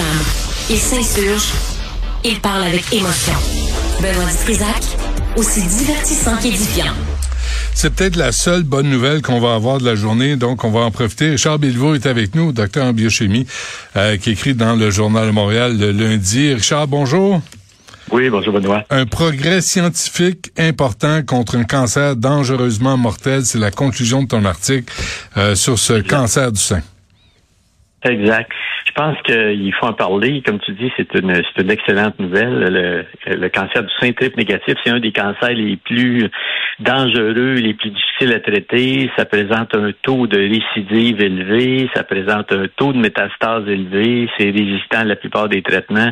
s'enflamme, il s'insurge, il parle avec émotion. Benoît Dutrisac, aussi divertissant qu'édifiant. C'est peut-être la seule bonne nouvelle qu'on va avoir de la journée, donc on va en profiter. Richard Bilvaux est avec nous, docteur en biochimie, euh, qui écrit dans le Journal de Montréal le lundi. Richard, bonjour. Oui, bonjour Benoît. Un progrès scientifique important contre un cancer dangereusement mortel, c'est la conclusion de ton article euh, sur ce cancer du sein. Exact. Je pense qu'il faut en parler. Comme tu dis, c'est une, c'est une excellente nouvelle. Le, cancer du sein triple négatif, c'est un des cancers les plus dangereux, les plus difficiles à traiter. Ça présente un taux de récidive élevé, ça présente un taux de métastase élevé, c'est résistant à la plupart des traitements.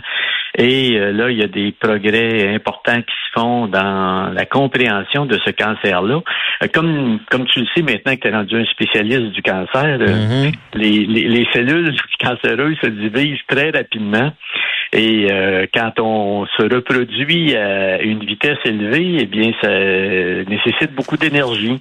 Et euh, là, il y a des progrès importants qui se font dans la compréhension de ce cancer-là. Euh, comme, comme tu le sais maintenant que tu es rendu un spécialiste du cancer, euh, mm-hmm. les, les, les, cellules cancéreuses se divisent très rapidement. Et quand on se reproduit à une vitesse élevée, eh bien, ça nécessite beaucoup d'énergie.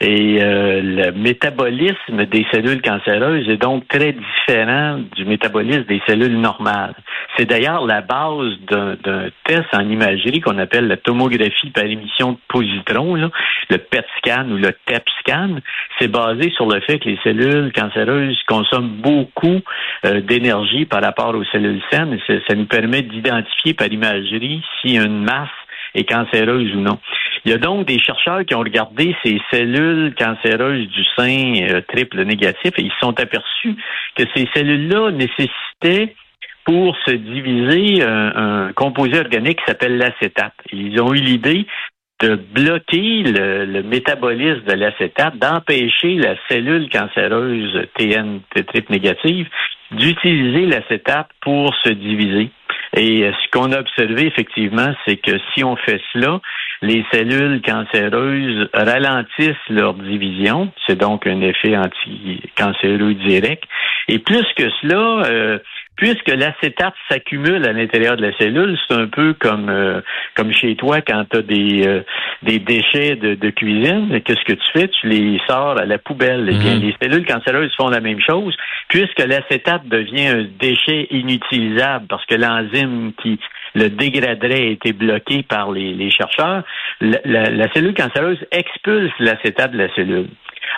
Et euh, le métabolisme des cellules cancéreuses est donc très différent du métabolisme des cellules normales. C'est d'ailleurs la base d'un test en imagerie qu'on appelle la tomographie par émission de positrons, le PET scan ou le TEP scan. C'est basé sur le fait que les cellules cancéreuses consomment beaucoup euh, d'énergie par rapport aux cellules saines. ça nous permet d'identifier par imagerie si une masse est cancéreuse ou non. Il y a donc des chercheurs qui ont regardé ces cellules cancéreuses du sein euh, triple négatif et ils se sont aperçus que ces cellules-là nécessitaient pour se diviser un, composé organique qui s'appelle l'acétate. Ils ont eu l'idée de bloquer le, le métabolisme de l'acétate, d'empêcher la cellule cancéreuse TN triple négative d'utiliser l'acétate pour se diviser. Et euh, ce qu'on a observé effectivement, c'est que si on fait cela, les cellules cancéreuses ralentissent leur division. C'est donc un effet anti-cancéreux direct. Et plus que cela, euh, puisque l'acétate s'accumule à l'intérieur de la cellule, c'est un peu comme euh, comme chez toi quand tu as des euh, des déchets de, de cuisine, qu'est-ce que tu fais? Tu les sors à la poubelle. Eh bien, mhm. les cellules cancéreuses font la même chose, puisque l'acétate devient un déchet inutilisable parce que l'enzyme qui le dégraderait a été bloqué par les, chercheurs. La cellule cancéreuse expulse l'acétate de la cellule.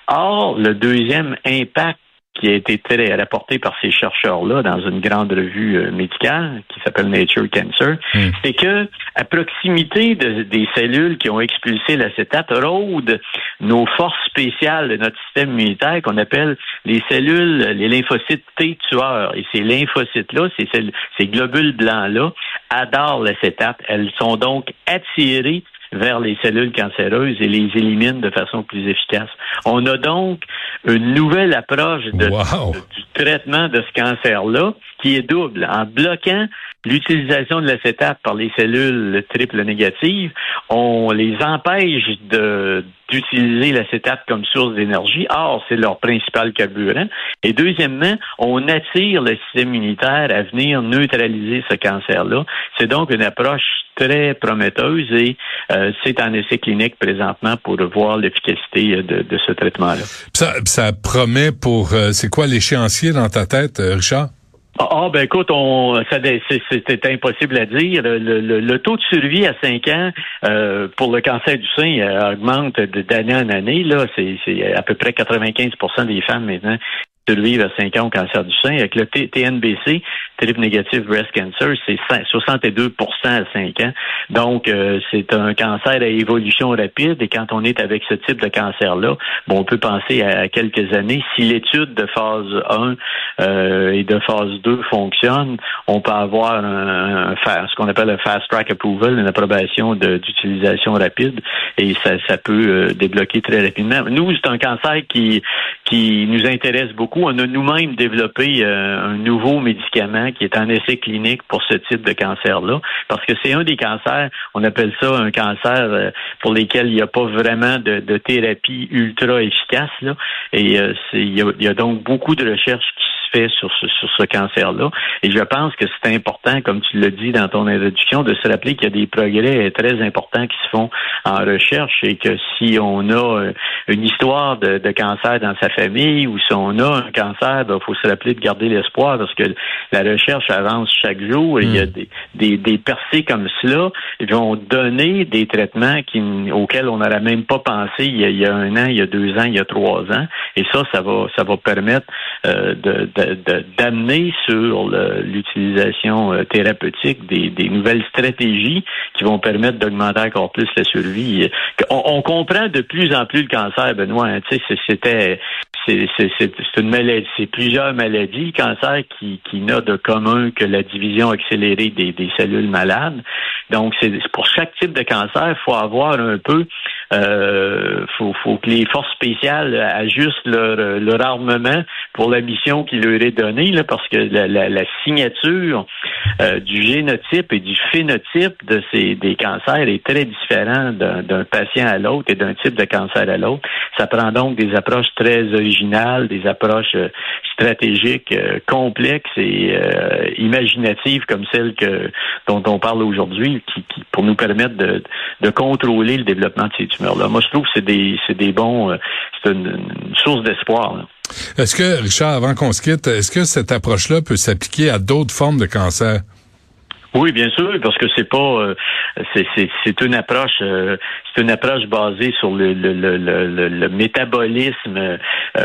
Or, le deuxième impact qui a été très rapporté par ces chercheurs-là dans une grande revue euh, médicale qui s'appelle Nature Cancer, hmm. c'est que à proximité des cellules qui ont expulsé l'acétate rôdent nos forces spéciales de notre système immunitaire qu'on appelle les cellules, les lymphocytes T tueurs. Et ces lymphocytes-là, ces, ces globules blancs-là, adorent l'acétate. Elles sont donc attirées vers les cellules cancéreuses et les élimine de façon plus efficace. On a donc une nouvelle approche de, du traitement de ce cancer-là qui est double. En bloquant l'utilisation de l'acétate par les cellules triple négatives, on les empêche de d'utiliser l'acétate comme source d'énergie. Or, c'est leur principal carburant. Et deuxièmement, on attire le système immunitaire à venir neutraliser ce cancer-là. C'est donc une approche très prometteuse et euh, c'est en essai clinique présentement pour voir l'efficacité de, de, ce traitement-là. Ça, ça promet pour... Euh, c'est quoi l'échéancier dans ta tête, euh, Richard? Ah, ah, ben écoute, on, c'était impossible à dire. Le, taux de survie à 5 ans euh, pour le cancer du sein euh, augmente d'année en année. Là, c'est à peu près 95% des femmes maintenant survivent à 5 ans au cancer du sein. Avec le TNBC, triple négatif breast cancer, c'est 62 à 5 ans. Donc, euh, c'est un cancer à évolution rapide. Et quand on est avec ce type de cancer-là, bon, on peut penser à, quelques années. Si l'étude de phase 1 euh, et de phase 2 fonctionne, on peut avoir un, ce qu'on appelle un fast track approval, une approbation d'utilisation rapide, et ça, ça peut euh, débloquer très rapidement. Nous, c'est un cancer qui qui nous intéresse beaucoup. On a nous-mêmes développé un nouveau médicament qui est en essai clinique pour ce type de cancer-là, parce que c'est un des cancers, on appelle ça un cancer euh, pour lesquels il n'y a pas vraiment de, thérapie ultra efficace. Là, et euh, il y, a, donc beaucoup de recherches qui sur ce, sur ce cancer-là. Et je pense que c'est important, comme tu l'as dit dans ton introduction, de se rappeler qu'il y a des progrès très importants qui se font en recherche et que si on a euh, une histoire de, cancer dans sa famille ou si on a un cancer, il ben, faut se rappeler de garder l'espoir parce que la recherche avance chaque jour et il y a hmm. des, des, des percées comme cela ils vont donner des traitements qui, auxquels on n'aurait même pas pensé il y, a, un an, il y a deux ans, il y a trois ans. Et ça, ça va, ça va permettre euh, d'amener sur l'utilisation euh, thérapeutique des, nouvelles stratégies qui vont permettre d'augmenter encore plus la survie. On, on, comprend de plus en plus le cancer, Benoît. Hein, c'était c'est une maladie, c'est plusieurs maladies, cancer qui, qui n'a de commun que la division accélérée des, des cellules malades. Donc, c'est pour chaque type de cancer, il faut avoir un peu euh, faut, faut que les forces spéciales ajustent leur, leur armement pour la mission qui leur est donnée, là, parce que la, la, la signature euh, du génotype et du phénotype de ces des cancers est très différent d'un patient à l'autre et d'un type de cancer à l'autre. Ça prend donc des approches très originales, des approches euh, stratégiques euh, complexes et imaginatives comme celles que dont on parle aujourd'hui, qui, qui, pour nous permettre de, de contrôler le développement de ces moi, je trouve que c'est des, c'est des bons, euh, c'est une, source d'espoir. Est-ce que, Richard, avant qu'on se quitte, est-ce que cette approche-là peut s'appliquer à d'autres formes de cancer? Oui, bien sûr, parce que c'est pas euh, c'est une approche euh, c'est une approche basée sur le, le, le, le métabolisme euh,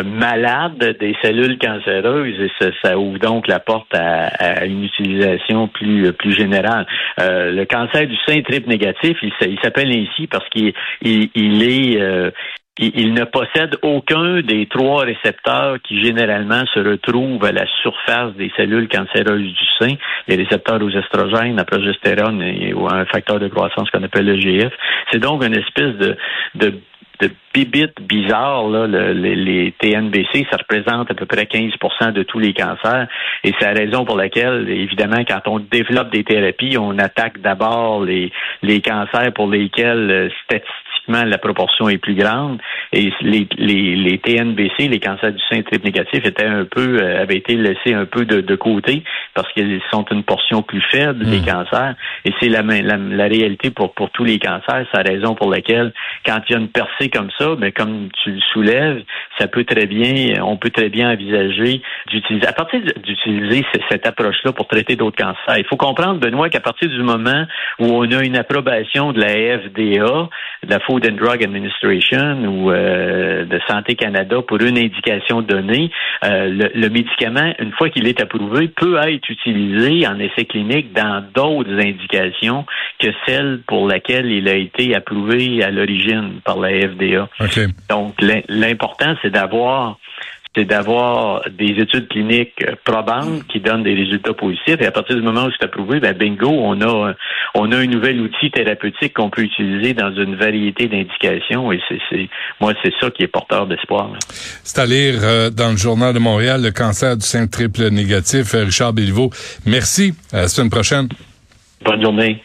malade des cellules cancéreuses et ça, ça, ouvre donc la porte à, à une utilisation plus plus générale. le cancer du sein triple négatif, il, il s'appelle ainsi parce qu'il il, il, est il ne possède aucun des trois récepteurs qui généralement se retrouvent à la surface des cellules cancéreuses du sein, les récepteurs aux estrogènes, la progestérone et, ou un facteur de croissance qu'on appelle le GF. C'est donc une espèce de, de de bibites bizarres, là, les, les, TNBC, ça représente à peu près 15% de tous les cancers. Et c'est la raison pour laquelle, évidemment, quand on développe des thérapies, on attaque d'abord les, les cancers pour lesquels, euh, statistiquement, la proportion est plus grande. Et les, les, les TNBC, les cancers du sein triple négatif, étaient un peu, euh, avaient été laissés un peu de, de côté parce qu'ils sont une portion plus faible des hmm. cancers. Et c'est la, la, la, réalité pour, pour tous les cancers. C'est la raison pour laquelle, quand il y a une percée comme ça, mais ben, comme tu le soulèves, ça peut très bien, on peut très bien envisager d'utiliser, à partir d'utiliser cette approche-là pour traiter d'autres cancers. Il faut comprendre, Benoît, qu'à partir du moment où on a une approbation de la FDA, de la Food and Drug Administration ou euh, de Santé Canada pour une indication donnée, euh, le, le, médicament, une fois qu'il est approuvé, peut être utilisé en essai clinique dans d'autres indications que celle pour laquelle il a été approuvé à l'origine par la FDA. Donc, l'important, c'est d'avoir c'est d'avoir des études cliniques probantes qui donnent des résultats positifs. Et à partir du moment où c'est approuvé, ben bingo, on a on a un nouvel outil thérapeutique qu'on peut utiliser dans une variété d'indications. Et c'est moi, c'est ça qui est porteur d'espoir. C'est à lire euh, dans le journal de Montréal, le cancer du sein triple négatif. Richard Béliveau, merci. À la semaine prochaine. Bonne journée.